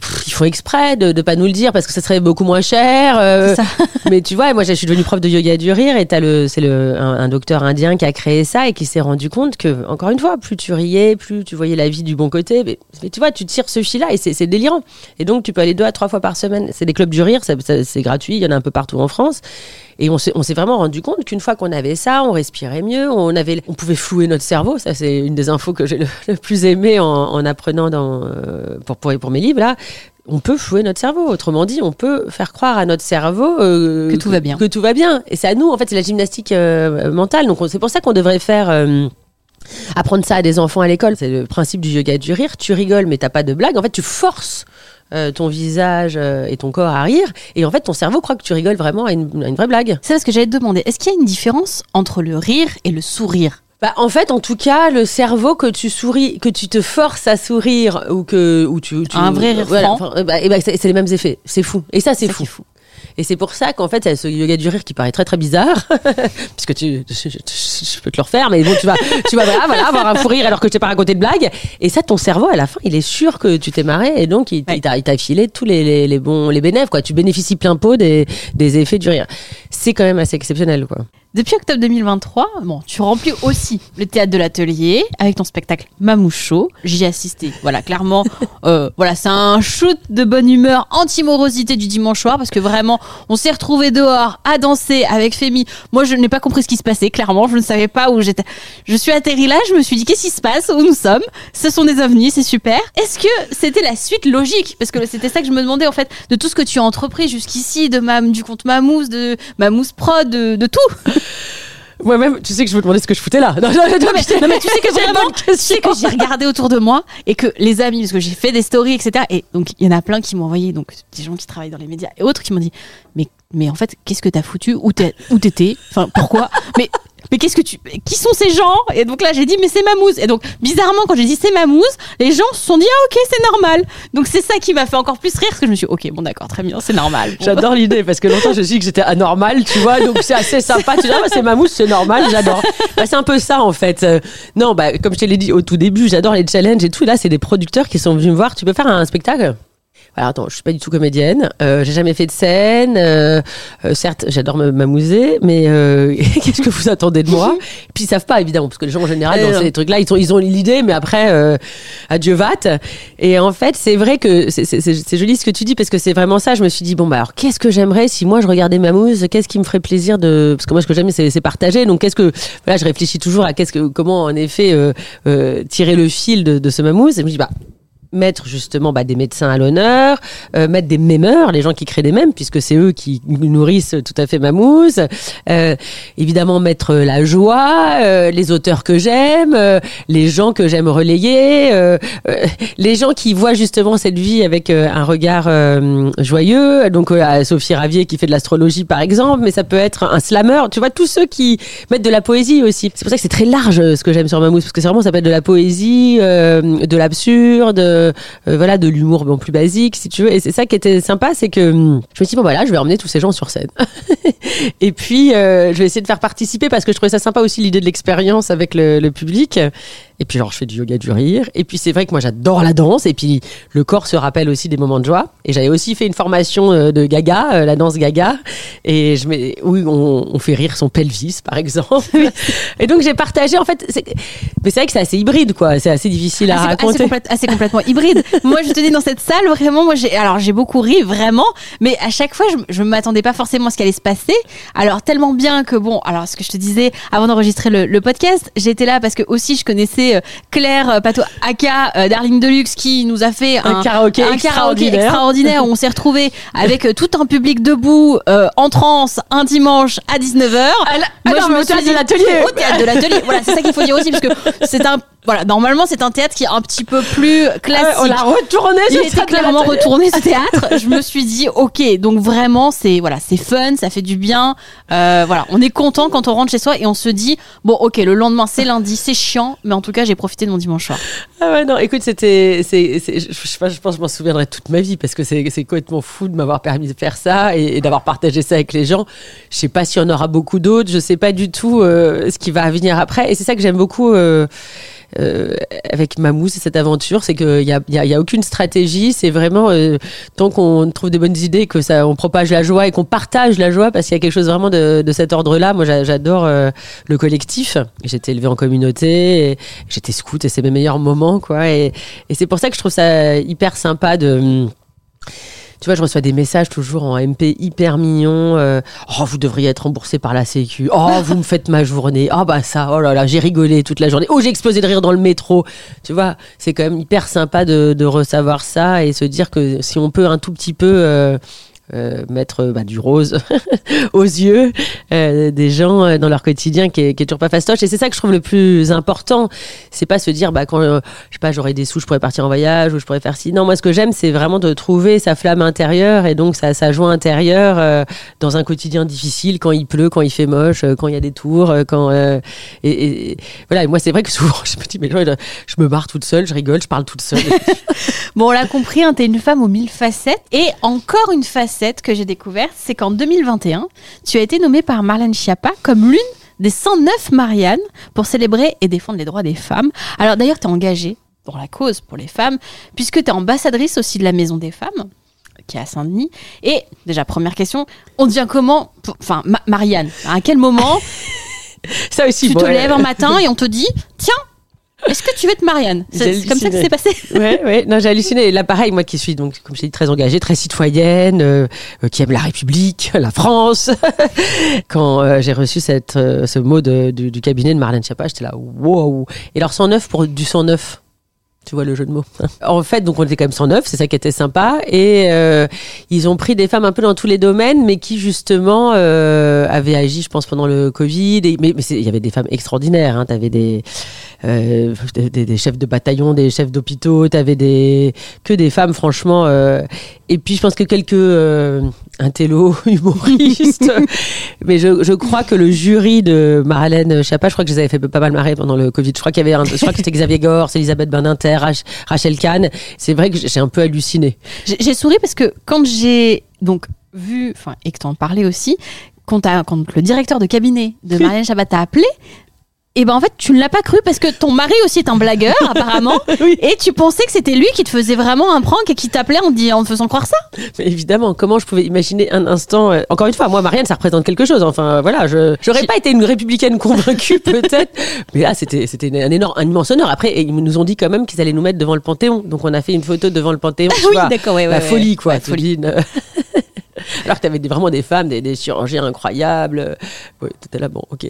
pff, ils font exprès de ne pas nous le dire parce que ça serait beaucoup moins cher. euh, (laughs) mais tu vois, moi, je suis devenue prof de yoga du rire et t'as le, c'est le, un, un docteur indien qui a créé ça et qui s'est rendu compte que, encore une fois, plus tu riais, plus tu voyais la vie du bon côté. Mais, mais tu vois, tu tires ce fil-là et c'est, délirant. Et donc, tu peux aller deux à trois fois par semaine. C'est des clubs du rire, c'est gratuit, il y en a un peu partout en France. Et on s'est, on s'est vraiment rendu compte qu'une fois qu'on avait ça, on respirait mieux, on avait, on pouvait flouer notre cerveau. Ça, c'est une des infos que j'ai le, le plus aimé en, en apprenant dans, euh, pour, pour, pour mes livres là. On peut flouer notre cerveau. Autrement dit, on peut faire croire à notre cerveau euh, Que tout va bien. Que tout va bien. Et c'est à nous, en fait, c'est la gymnastique euh, mentale. Donc on- c'est pour ça qu'on devrait faire. euh, Apprendre ça à des enfants à l'école, c'est le principe du yoga du rire. Tu rigoles, mais t'as pas de blague. En fait, tu forces euh, ton visage euh, et ton corps à rire, et en fait, ton cerveau croit que tu rigoles vraiment à une, à une vraie blague. C'est ce que j'allais te demander. Est-ce qu'il y a une différence entre le rire et le sourire? Bah, en fait, en tout cas, le cerveau que tu souris, que tu te forces à sourire ou que ou tu, tu Un vrai rire franc. enfin, euh, bah, bah, c'est les mêmes effets. C'est fou. Et ça, c'est fou. fou. Et c'est pour ça qu'en fait, il y a ce yoga du rire qui paraît très très bizarre, (laughs) puisque tu, je, peux te le refaire, mais bon, tu vas, tu vas voilà, avoir un fou rire alors que je t'ai pas raconté de blague. Et ça, ton cerveau, à la fin, il est sûr que tu t'es marré, et donc il, t'a il t'a filé tous les, les, les bons, les bénéfices, quoi. Tu bénéficies plein pot des, des effets du rire. C'est quand même assez exceptionnel, quoi. Depuis octobre 2023, bon, tu remplis aussi le théâtre de l'atelier avec ton spectacle Mamoucho. J'y ai assisté. Voilà, clairement, (laughs) euh, voilà, c'est un shoot de bonne humeur, anti-morosité du dimanche soir parce que vraiment, on s'est retrouvés dehors à danser avec Fémi. Moi, je n'ai pas compris ce qui se passait. Clairement, je ne savais pas où j'étais. Je suis atterri là, je me suis dit qu'est-ce qui se passe? Où nous sommes? Ce sont des ovnis, c'est super. Est-ce que c'était la suite logique? Parce que c'était ça que je me demandais en fait de tout ce que tu as entrepris jusqu'ici, de Mam, du compte Mamousse, de Mamousse Prod, de, de tout. (laughs) Moi-même, tu sais que je me demandais ce que je foutais là. Non, non, non, Non, mais, tu sais que (laughs) C'est une vraiment, bonne tu sais que j'ai regardé autour de moi et que les amis, parce que j'ai fait des stories, etc. Et donc il y en a plein qui m'ont envoyé, donc des gens qui travaillent dans les médias et autres qui m'ont dit, mais mais en fait, qu'est-ce que t'as foutu? Où t'étais? Enfin, pourquoi? Mais mais qu'est-ce que tu Qui sont ces gens? Et donc là, j'ai dit, mais c'est Mamouze. Et donc bizarrement, quand j'ai dit c'est Mamouze, les gens se sont dit, ah ok, c'est normal. Donc c'est ça qui m'a fait encore plus rire, parce que je me suis, dit, ok, bon d'accord, très bien, c'est normal. J'adore l'idée parce que longtemps je me suis dit que j'étais anormal, tu vois, donc c'est assez sympa. Tu dis, ah, bah, c'est ma mousse, c'est normal, j'adore. Bah, c'est un peu ça en fait. Euh, non, bah, comme je te l'ai dit au tout début, j'adore les challenges et tout. Là, c'est des producteurs qui sont venus me voir. Tu peux faire un spectacle? Alors attends, je suis pas du tout comédienne. Euh, j'ai jamais fait de scène. Euh, euh, certes, j'adore m'amuser, mais euh, (laughs) qu'est-ce que vous attendez de moi? Puis ils savent pas évidemment, parce que les gens en général dans ces trucs-là, ils ont ils ont l'idée, mais après, adieu vat. Et en fait, c'est vrai que c'est- joli ce que tu dis parce que c'est vraiment ça. Je me suis dit bon bah alors qu'est-ce que j'aimerais si moi je regardais Mamouze Qu'est-ce qui me ferait plaisir de parce que moi ce que j'aime c'est partager. Donc qu'est-ce que voilà, je réfléchis toujours à qu'est-ce que comment en effet tirer le fil de, de ce Mamouze. Et je me dis bah mettre justement bah, des médecins à l'honneur, euh, mettre des mémeurs, les gens qui créent des mèmes, puisque c'est eux qui nourrissent tout à fait Mamouze. Euh, évidemment, mettre la joie, euh, les auteurs que j'aime, euh, les gens que j'aime relayer, euh, euh, les gens qui voient justement cette vie avec euh, un regard euh, joyeux. Donc, euh, à Sophie Ravier qui fait de l'astrologie, par exemple, mais ça peut être un slammer. Tu vois, tous ceux qui mettent de la poésie aussi. C'est pour ça que c'est très large euh, ce que j'aime sur Mamouze, parce que c'est vraiment, ça peut être de la poésie, euh, de l'absurde, euh, voilà, de l'humour bon, plus basique, si tu veux. Et c'est ça qui était sympa, c'est que hum, je me suis dit, bon, voilà, je vais emmener tous ces gens sur scène. (laughs) Et puis, euh, je vais essayer de faire participer parce que je trouvais ça sympa aussi l'idée de l'expérience avec le public. Et puis, genre, je fais du yoga du rire. Et puis, c'est vrai que moi, j'adore la danse. Et puis, le corps se rappelle aussi des moments de joie. Et j'avais aussi fait une formation euh, de gaga, euh, la danse gaga. Et je mets, oui, on, on fait rire son pelvis, par exemple. Et donc, j'ai partagé, en fait, mais c'est vrai que c'est assez hybride, quoi. C'est assez difficile à assez, assez raconter. complète- assez complètement hybride. (laughs) moi, je te dis dans cette salle, vraiment, moi, j'ai, alors j'ai beaucoup ri, vraiment, mais à chaque fois, je, je m'attendais pas forcément à ce qui allait se passer. Alors tellement bien que bon, alors ce que je te disais avant d'enregistrer le, le podcast, j'étais là parce que aussi je connaissais euh, Claire euh, Pato Aka, euh, Darling Deluxe, qui nous a fait Un un, karaoké un karaoké extraordinaire. où on s'est retrouvé (laughs) avec tout un public debout euh, en transe un dimanche à 19h. Ah, là- ah non, mais au théâtre de l'atelier. Au théâtre de l'atelier. (laughs) Voilà, c'est ça qu'il faut dire aussi parce que c'est un voilà, normalement c'est un théâtre qui est un petit peu plus classique. Ah, on l'a retourné, Il était clairement retourné (laughs) ce théâtre. Je me suis dit, ok, donc vraiment c'est voilà, c'est fun, ça fait du bien. Euh, voilà, on est content quand on rentre chez soi et on se dit, bon, ok, le lendemain c'est lundi, c'est chiant, mais en tout cas j'ai profité de mon dimanche soir. Ah ouais, non, écoute, c'était. Je, pense que je m'en souviendrai toute ma vie parce que c'est complètement fou de m'avoir permis de faire ça et, d'avoir partagé ça avec les gens. Je sais pas s'il y en aura beaucoup d'autres, je sais pas du tout euh, ce qui va venir après. Et c'est ça que j'aime beaucoup. euh, euh, avec Mamouze et cette aventure, c'est qu'il n'y a, y a, y a aucune stratégie. C'est vraiment euh, tant qu'on trouve des bonnes idées, que ça, on propage la joie et qu'on partage la joie, parce qu'il y a quelque chose vraiment de, de cet ordre-là. Moi, j'a- j'adore euh, le collectif. J'étais élevée en communauté, j'étais scout et c'est mes meilleurs moments, quoi. Et, et c'est pour ça que je trouve ça hyper sympa de. Tu vois, je reçois des messages toujours en MP hyper mignons. euh, oh, vous devriez être remboursé par la Sécu. Oh, vous me faites ma journée. Oh, bah ça, oh là là, j'ai rigolé toute la journée. Oh, j'ai explosé de rire dans le métro. Tu vois, c'est quand même hyper sympa de, de recevoir ça et se dire que si on peut un tout petit peu euh, euh, mettre bah, du rose (laughs) aux yeux euh, des gens euh, dans leur quotidien qui est, toujours pas fastoche. Et c'est ça que je trouve le plus important. C'est pas se dire, bah, quand je sais pas, j'aurai des sous, je pourrais partir en voyage ou je pourrais faire ci. Non, moi, ce que j'aime, c'est vraiment de trouver sa flamme intérieure et donc sa, joie intérieure dans un quotidien difficile, quand il pleut, quand il fait moche, quand il y a des tours, quand et, voilà. Moi, c'est vrai que souvent, (laughs) je me dis, mais genre, je me barre toute seule, je rigole, je parle toute seule. (laughs) Bon, on l'a compris, hein, t'es une femme aux mille facettes. Et encore une facette que j'ai découverte, c'est qu'en 2021, tu as été nommée par Marlène Schiappa comme l'une des 109 Marianne pour célébrer et défendre les droits des femmes. Alors d'ailleurs, tu es engagée pour la cause, pour les femmes, puisque tu es ambassadrice aussi de la Maison des Femmes qui est à Saint-Denis. Et déjà, première question, on devient comment Enfin, Ma- Marianne, à quel moment (laughs) ça aussi, tu bon, te lèves un matin (laughs) et on te dit, tiens, est-ce que tu veux être Marianne C'est comme ça que c'est passé Ouais, ouais. Non, j'ai halluciné. Et Là, pareil, moi qui suis donc, comme je dit, très engagée, très citoyenne, euh, euh, qui aime la République, (laughs) la France. (laughs) Quand euh, j'ai reçu cette, euh, ce mot de, du, du cabinet de Marlène Schiappa, j'étais là, wow. Et alors 109 pour du 109. Tu vois le jeu de mots. (laughs) en fait, donc on était quand même 109, c'est ça qui était sympa. Et euh, ils ont pris des femmes un peu dans tous les domaines, mais qui justement euh, avaient agi, je pense, pendant le Covid. Mais il y avait des femmes extraordinaires. Hein. Des, euh, des, chefs de bataillon, des chefs d'hôpitaux, t'avais des que des femmes, franchement. euh, et puis je pense que quelques intello humoristes. (laughs) mais je, je crois que le jury de Marlène Schiappa, je crois que je les avais fait pas mal marrer pendant le Covid. Je crois qu'il y avait, un, je crois que c'était Xavier Gors, Elisabeth Badinter, Rach- Rachel Kahn. C'est vrai que j'ai un peu halluciné. J'ai souri parce que quand j'ai donc vu, enfin, et que t'en parlais aussi, quand, quand le directeur de cabinet de (laughs) Marianne Chabat t'a appelé, Et ben en fait, tu ne l'as pas cru parce que ton mari aussi est un blagueur (laughs) apparemment, et tu pensais que c'était lui qui te faisait vraiment un prank et qui t'appelait en, te- en te faisant croire ça. Mais évidemment, comment je pouvais imaginer un instant. euh, encore une fois, moi, Marianne, ça représente quelque chose. Enfin, euh, voilà, je j'aurais pas été une républicaine convaincue, (laughs) peut-être. Mais là, c'était c'était un énorme, un immense honneur. Après, ils nous ont dit quand même qu'ils allaient nous mettre devant le Panthéon. Donc, on a fait une photo devant le Panthéon. tu (laughs) Oui, vois. d'accord, ouais, La ouais, folie, ouais. quoi. La euh, (laughs) Alors que t'avais des- vraiment des femmes, des, chirurgiens incroyables. Oui, t'étais là, bon, ok.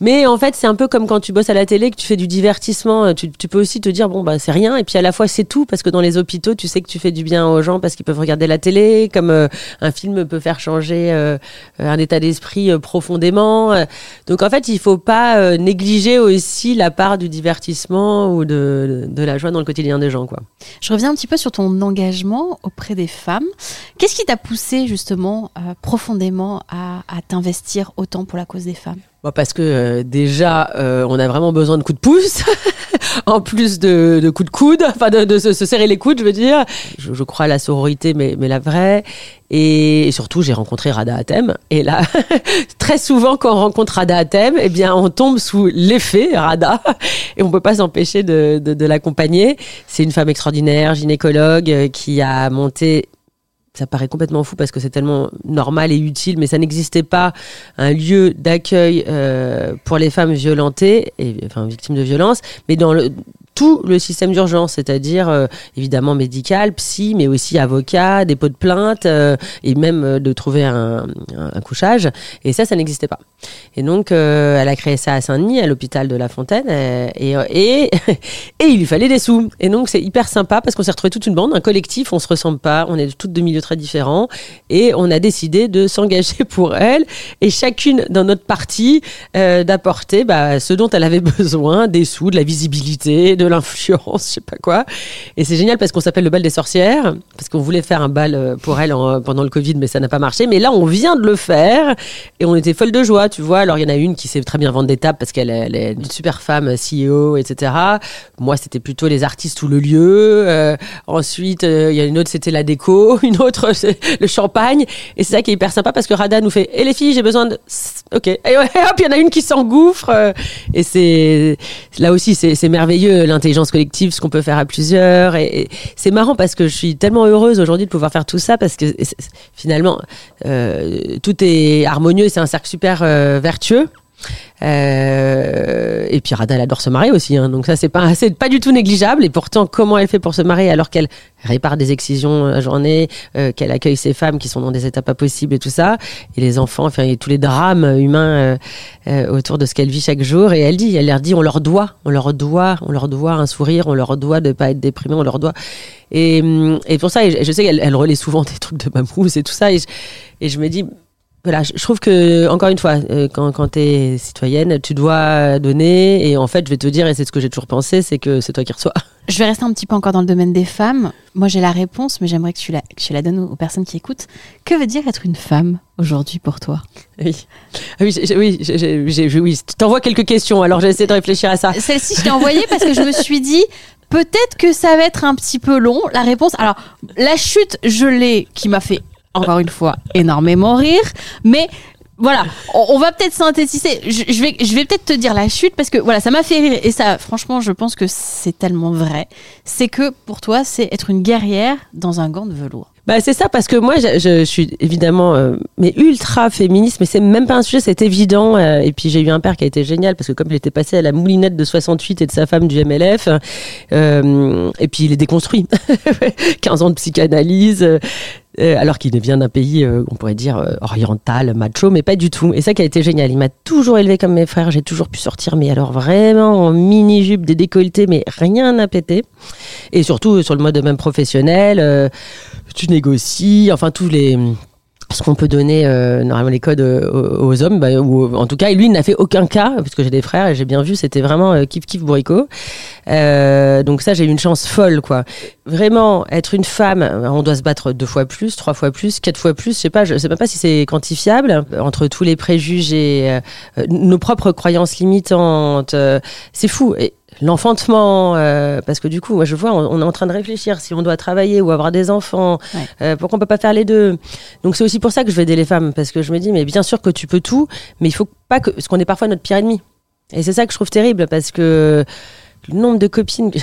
Mais en fait, c'est un peu comme quand tu bosses à la télé, que tu fais du divertissement. Tu, tu peux aussi te dire, bon, bah, c'est rien. Et puis à la fois, c'est tout, parce que dans les hôpitaux, tu sais que tu fais du bien aux gens parce qu'ils peuvent regarder la télé, comme euh, un film peut faire changer euh, un état d'esprit euh, profondément. Euh, Donc en fait, il faut pas euh, négliger aussi la part du divertissement ou de, de la joie dans le quotidien des gens, quoi. Je reviens un petit peu sur ton engagement auprès des femmes. Qu'est-ce qui t'a poussé justement euh, profondément à, t'investir autant pour la cause des femmes? Bah, parce que euh, déjà, euh, on a vraiment besoin de coups de pouce, (laughs) en plus de, coups de coude, (laughs) enfin de, se, se serrer les coudes, je veux dire. Je, crois à la sororité, mais, la vraie. Et, surtout, j'ai rencontré Rada Hatem. Et là, (laughs) très souvent, quand on rencontre Rada Hatem, eh bien, on tombe sous l'effet Rada, et on peut pas s'empêcher de, l'accompagner. C'est une femme extraordinaire, gynécologue, qui a monté ça paraît complètement fou parce que c'est tellement normal et utile, mais ça n'existait pas un lieu d'accueil euh, pour les femmes violentées enfin victimes de violences, mais dans le tout le système d'urgence, c'est-à-dire euh, évidemment médical, psy, mais aussi avocat, dépôt de plainte euh, et même euh, de trouver un, couchage. Et ça, ça n'existait pas. Et donc, elle a créé ça à Saint-Denis, à l'hôpital de La Fontaine, et, et, (laughs) et il lui fallait des sous. Et donc, c'est hyper sympa parce qu'on s'est retrouvé toute une bande, un collectif, on se ressemble pas, on est toutes de milieux très différents, et on a décidé de s'engager (laughs) pour elle, et chacune dans notre partie d'apporter bah, ce dont elle avait (laughs) besoin, des sous, de la visibilité, de l'influence, (laughs) je sais pas quoi. Et c'est génial parce qu'on s'appelle le bal des sorcières, parce qu'on voulait faire un bal euh, pour elle en- pendant le Covid, mais ça n'a pas marché. Mais là, on vient de le faire, et on était folle de joie, tu vois. Alors, il y en a une qui sait très bien vendre des tables parce qu'elle est, une super femme, CEO, etc. Moi, c'était plutôt les artistes ou le lieu. Euh, ensuite, euh, il y a une autre, c'était la déco. (laughs) Une autre, c'est le champagne. Et c'est ça qui est hyper sympa parce que Rada nous fait Et les filles, j'ai besoin de. Ok. Et (laughs) hop, il y en a une qui s'engouffre. euh, et c'est. Là aussi, c'est merveilleux, l'intelligence collective, ce qu'on peut faire à plusieurs. Et, et c'est marrant parce que je suis tellement heureuse aujourd'hui de pouvoir faire tout ça parce que finalement, euh, tout est harmonieux. C'est un cercle super euh, vertueux. Euh, et puis Rada, elle adore se marier aussi, hein, donc ça c'est pas (laughs) pas du tout négligeable. Et pourtant, comment elle fait pour se marier alors qu'elle répare des excisions la journée, euh, qu'elle accueille ses femmes qui sont dans des états pas possibles et tout ça, et les enfants, enfin et tous les drames humains euh, euh, autour de ce qu'elle vit chaque jour. Et elle dit, elle leur dit, on leur doit, on leur doit, on leur doit un sourire, on leur doit de pas être déprimé, on leur doit. Et, hum, et pour ça, je sais qu'elle elle relaie souvent (laughs) des trucs de mamouze et tout ça, et et je me dis voilà, je trouve que, encore une fois, euh, quand, quand tu es citoyenne, tu dois donner. Et en fait, je vais te dire, et c'est ce que j'ai toujours pensé, c'est que c'est toi qui reçois. (laughs) Je vais rester un petit peu encore dans le domaine des femmes. Moi, j'ai la réponse, mais j'aimerais que tu la, que tu la donnes aux, aux personnes qui écoutent. Que veut dire être une femme aujourd'hui pour toi? Oui, Ah oui, oui, oui. je t'envoie quelques questions, alors j'ai essayé de réfléchir à ça. Celle-ci, je l'ai envoyée parce que je me suis dit, peut-être que ça va être un petit peu long. La réponse, alors, la chute, je l'ai, qui m'a fait, encore une fois, énormément rire. Mais voilà, on, va peut-être synthétiser. Je, vais, je vais peut-être te dire la chute parce que voilà, ça m'a fait rire. Et ça, franchement, je pense que c'est tellement vrai. C'est que pour toi, c'est être une guerrière dans un gant de velours. Bah c'est ça parce que moi je, suis évidemment euh, mais ultra féministe mais c'est même pas un sujet c'est évident euh, et puis j'ai eu un père qui a été génial parce que comme il était passé à la moulinette de 68 et de sa femme du MLF euh, et puis il est déconstruit (laughs) 15 ans de psychanalyse euh, alors qu'il vient d'un pays, euh, on pourrait dire, euh, oriental, macho, mais pas du tout. Et ça qui a été génial. Il m'a toujours élevé comme mes frères. J'ai toujours pu sortir, mais alors vraiment en mini-jupe, des décolletés, mais rien n'a pété. Et surtout sur le mode même professionnel, euh, tu négocies, enfin tous les ce qu'on peut donner euh, normalement les codes euh, aux, hommes, bah, ou en tout cas, lui il n'a fait aucun cas, puisque j'ai des frères et j'ai bien vu, c'était vraiment euh, kiff kiff bourricot. Euh, donc ça, j'ai eu une chance folle, quoi. Vraiment, être une femme, on doit se battre deux fois plus, trois fois plus, quatre fois plus, je sais pas, je sais même pas si c'est quantifiable, entre tous les préjugés, nos propres croyances limitantes, c'est fou. L'enfantement, euh, parce que du coup, moi je vois, on, on est en train de réfléchir si on doit travailler ou avoir des enfants, Ouais. euh, pourquoi on peut pas faire les deux? Donc c'est aussi pour ça que je vais aider les femmes, parce que je me dis, mais bien sûr que tu peux tout, mais il faut pas que, parce qu'on est parfois notre pire ennemi. Et c'est ça que je trouve terrible parce que le nombre de copines (laughs) que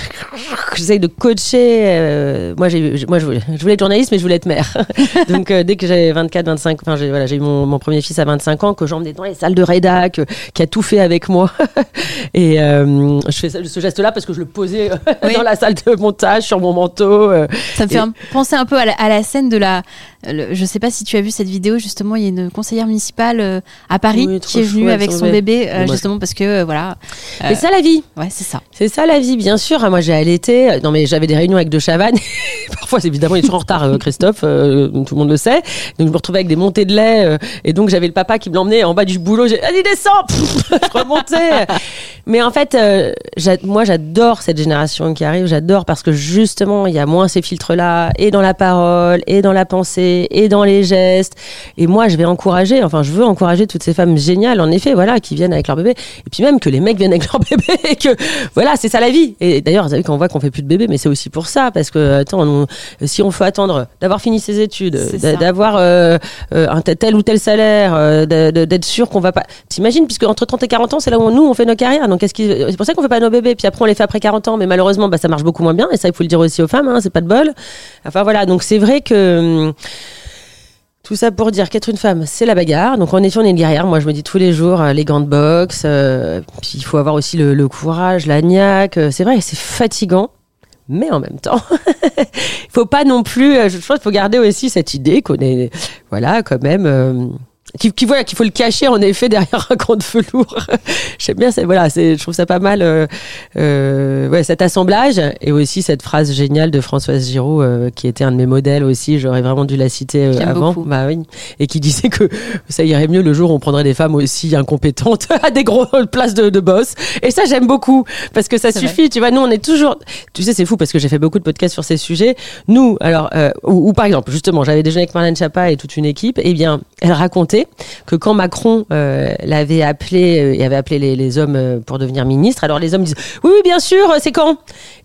j'essaye de coacher. euh, moi, j'ai, moi je, voulais, je voulais être journaliste, mais je voulais être mère. (laughs) Donc, euh, dès que j'avais 24, 25, enfin, j'ai, voilà, j'ai eu mon, mon premier fils à 25 ans, que j'emmenais dans les salles de rédac, qui a tout fait avec moi. (laughs) Et euh, je fais ce geste-là parce que je le posais Oui. dans la salle de montage sur mon manteau. Ça me fait un- penser un peu à la, à la scène de la. le- je sais pas si tu as vu cette vidéo, justement, il y a une conseillère municipale à Paris Oui, qui est venue chouette, avec son bébé. justement parce que, voilà. C'est ça la vie. Ouais, c'est ça. C'est ça la vie, bien sûr. Ah, Moi, j'ai allaité. Non, mais j'avais des réunions avec De Chavannes. (laughs) Parfois, évidemment, il est en retard, euh, Christophe. euh, tout le monde le sait. Donc, je me retrouvais avec des montées de lait. euh, et donc, j'avais le papa qui me l'emmenait en bas du boulot. J'ai allez, descends (laughs) Je remontais. mais en fait, moi, j'adore cette génération qui arrive. J'adore parce que justement, il y a moins ces filtres-là, et dans la parole, et dans la pensée, et dans les gestes. Et moi, je vais encourager. Enfin, je veux encourager toutes ces femmes géniales, en effet, voilà, qui viennent avec leur bébé. Et puis même que les mecs viennent avec leur bébé. Et que voilà, c'est ça la vie. Et d'ailleurs, vous savez qu'on voit qu'on fait plus de bébés, mais c'est aussi pour ça, parce que attends, on- si on faut attendre d'avoir fini ses études, d'avoir euh, euh, un tel, ou tel salaire, euh, d'être sûr qu'on va pas. T'imagines, puisque entre 30 et 40 ans, c'est là où nous on fait nos carrières. Donc c'est pour ça qu'on fait pas nos bébés. Puis après on les fait après 40 ans, mais malheureusement, bah ça marche beaucoup moins bien. Et ça, il faut le dire aussi aux femmes, hein, c'est pas de bol. Enfin voilà, donc c'est vrai que. hum, tout ça pour dire qu'être une femme, c'est la bagarre. Donc en effet, on est une guerrière. Moi, je me dis tous les jours, euh, les gants de boxe. euh, puis il faut avoir aussi le, le courage, la niaque. euh, C'est vrai, c'est fatigant. Mais en même temps, (laughs) il faut pas non plus. euh, Je pense qu'il faut garder aussi cette idée qu'on est, voilà, quand même. Qui, qui- voilà qu'il faut le cacher en effet derrière un grand velours. (laughs) J'aime bien, voilà, je trouve ça pas mal, euh, euh, ouais, cet assemblage et aussi cette phrase géniale de Françoise Giraud euh, qui était un de mes modèles aussi. J'aurais vraiment dû la citer avant, beaucoup. bah oui, et qui disait que ça irait mieux le jour où on prendrait des femmes aussi incompétentes (laughs) à des grosses places de, de boss. Et ça, j'aime beaucoup parce que ça suffit. Tu vois, nous, on est toujours. Tu sais, c'est fou parce que j'ai fait beaucoup de podcasts sur ces sujets. Nous, alors, ou, ou par exemple, justement, j'avais déjeuné avec Marlène Chapa et toute une équipe. Eh bien, elle racontait que quand Macron euh, l'avait appelé euh, et avait appelé les, hommes euh, pour devenir ministre, alors les hommes disent oui, oui, bien sûr, euh, c'est quand?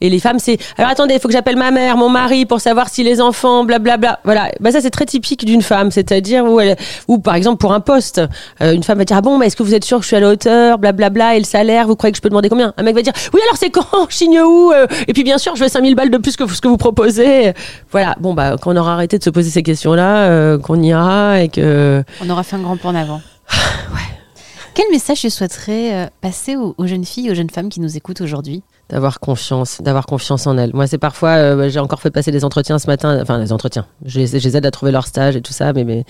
Et les femmes, c'est alors attendez, il faut que j'appelle ma mère, mon mari pour savoir si les enfants, blablabla. Voilà, bah ça c'est très typique d'une femme, c'est-à-dire où ou par exemple pour un poste, euh, une femme va dire ah bon, bah, est-ce que vous êtes sûr que je suis à la hauteur, blablabla, et le salaire, vous croyez que je peux demander combien? Un mec va dire oui, alors c'est quand, (laughs) je signe où Euh, Et puis bien sûr, je veux 5000 balles de plus que ce que vous proposez. Voilà, bon bah quand on aura arrêté de se poser ces questions-là, euh, qu'on ira et que fait un grand pas en avant. (sighs) Quel message tu souhaiterais euh, passer aux, aux jeunes filles, aux jeunes femmes qui nous écoutent aujourd'hui? D'avoir confiance, d'avoir confiance en elles. Moi, c'est parfois, euh, j'ai encore fait passer des entretiens ce matin, enfin des entretiens. Je les, je les aide à trouver leur stage et tout ça, mais, mais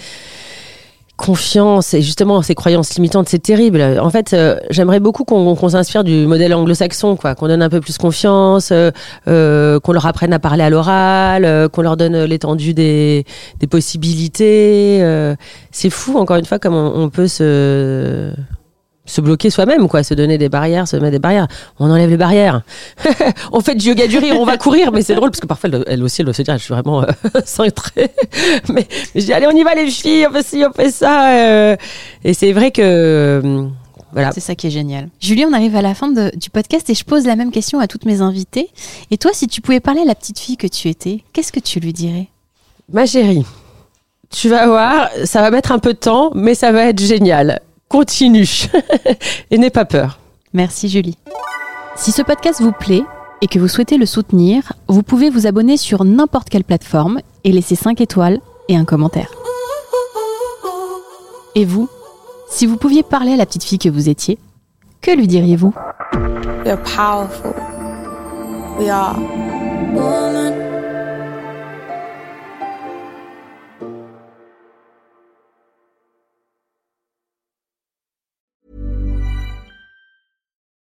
confiance et justement ces croyances limitantes, c'est terrible. En fait, euh, j'aimerais beaucoup qu'on qu'on s'inspire du modèle anglo-saxon, quoi, qu'on donne un peu plus confiance, euh, euh, qu'on leur apprenne à parler à l'oral, euh, qu'on leur donne l'étendue des, des possibilités. euh. c'est fou, encore une fois, comme on, on peut se se bloquer soi-même, quoi, se donner des barrières, se mettre des barrières. On enlève les barrières. (laughs) on fait du yoga du rire, on va (laughs) courir, mais c'est drôle parce que parfois elle, elle aussi elle doit se dire, je suis vraiment euh, (laughs) cintrée. mais, mais je dis allez, on y va les filles, on fait ci, on fait ça. euh. et c'est vrai que euh, voilà. C'est ça qui est génial. Julie, on arrive à la fin de- du podcast et je pose la même question à toutes mes invités. Et toi, si tu pouvais parler à la petite fille que tu étais, qu'est-ce que tu lui dirais? Ma chérie, tu vas voir, ça va mettre un peu de temps, mais ça va être génial. Continue (laughs) et n'aie pas peur. Merci Julie. Si ce podcast vous plaît et que vous souhaitez le soutenir, vous pouvez vous abonner sur n'importe quelle plateforme et laisser 5 étoiles et un commentaire. Et vous, si vous pouviez parler à la petite fille que vous étiez, que lui diriez-vous? We're powerful. We are.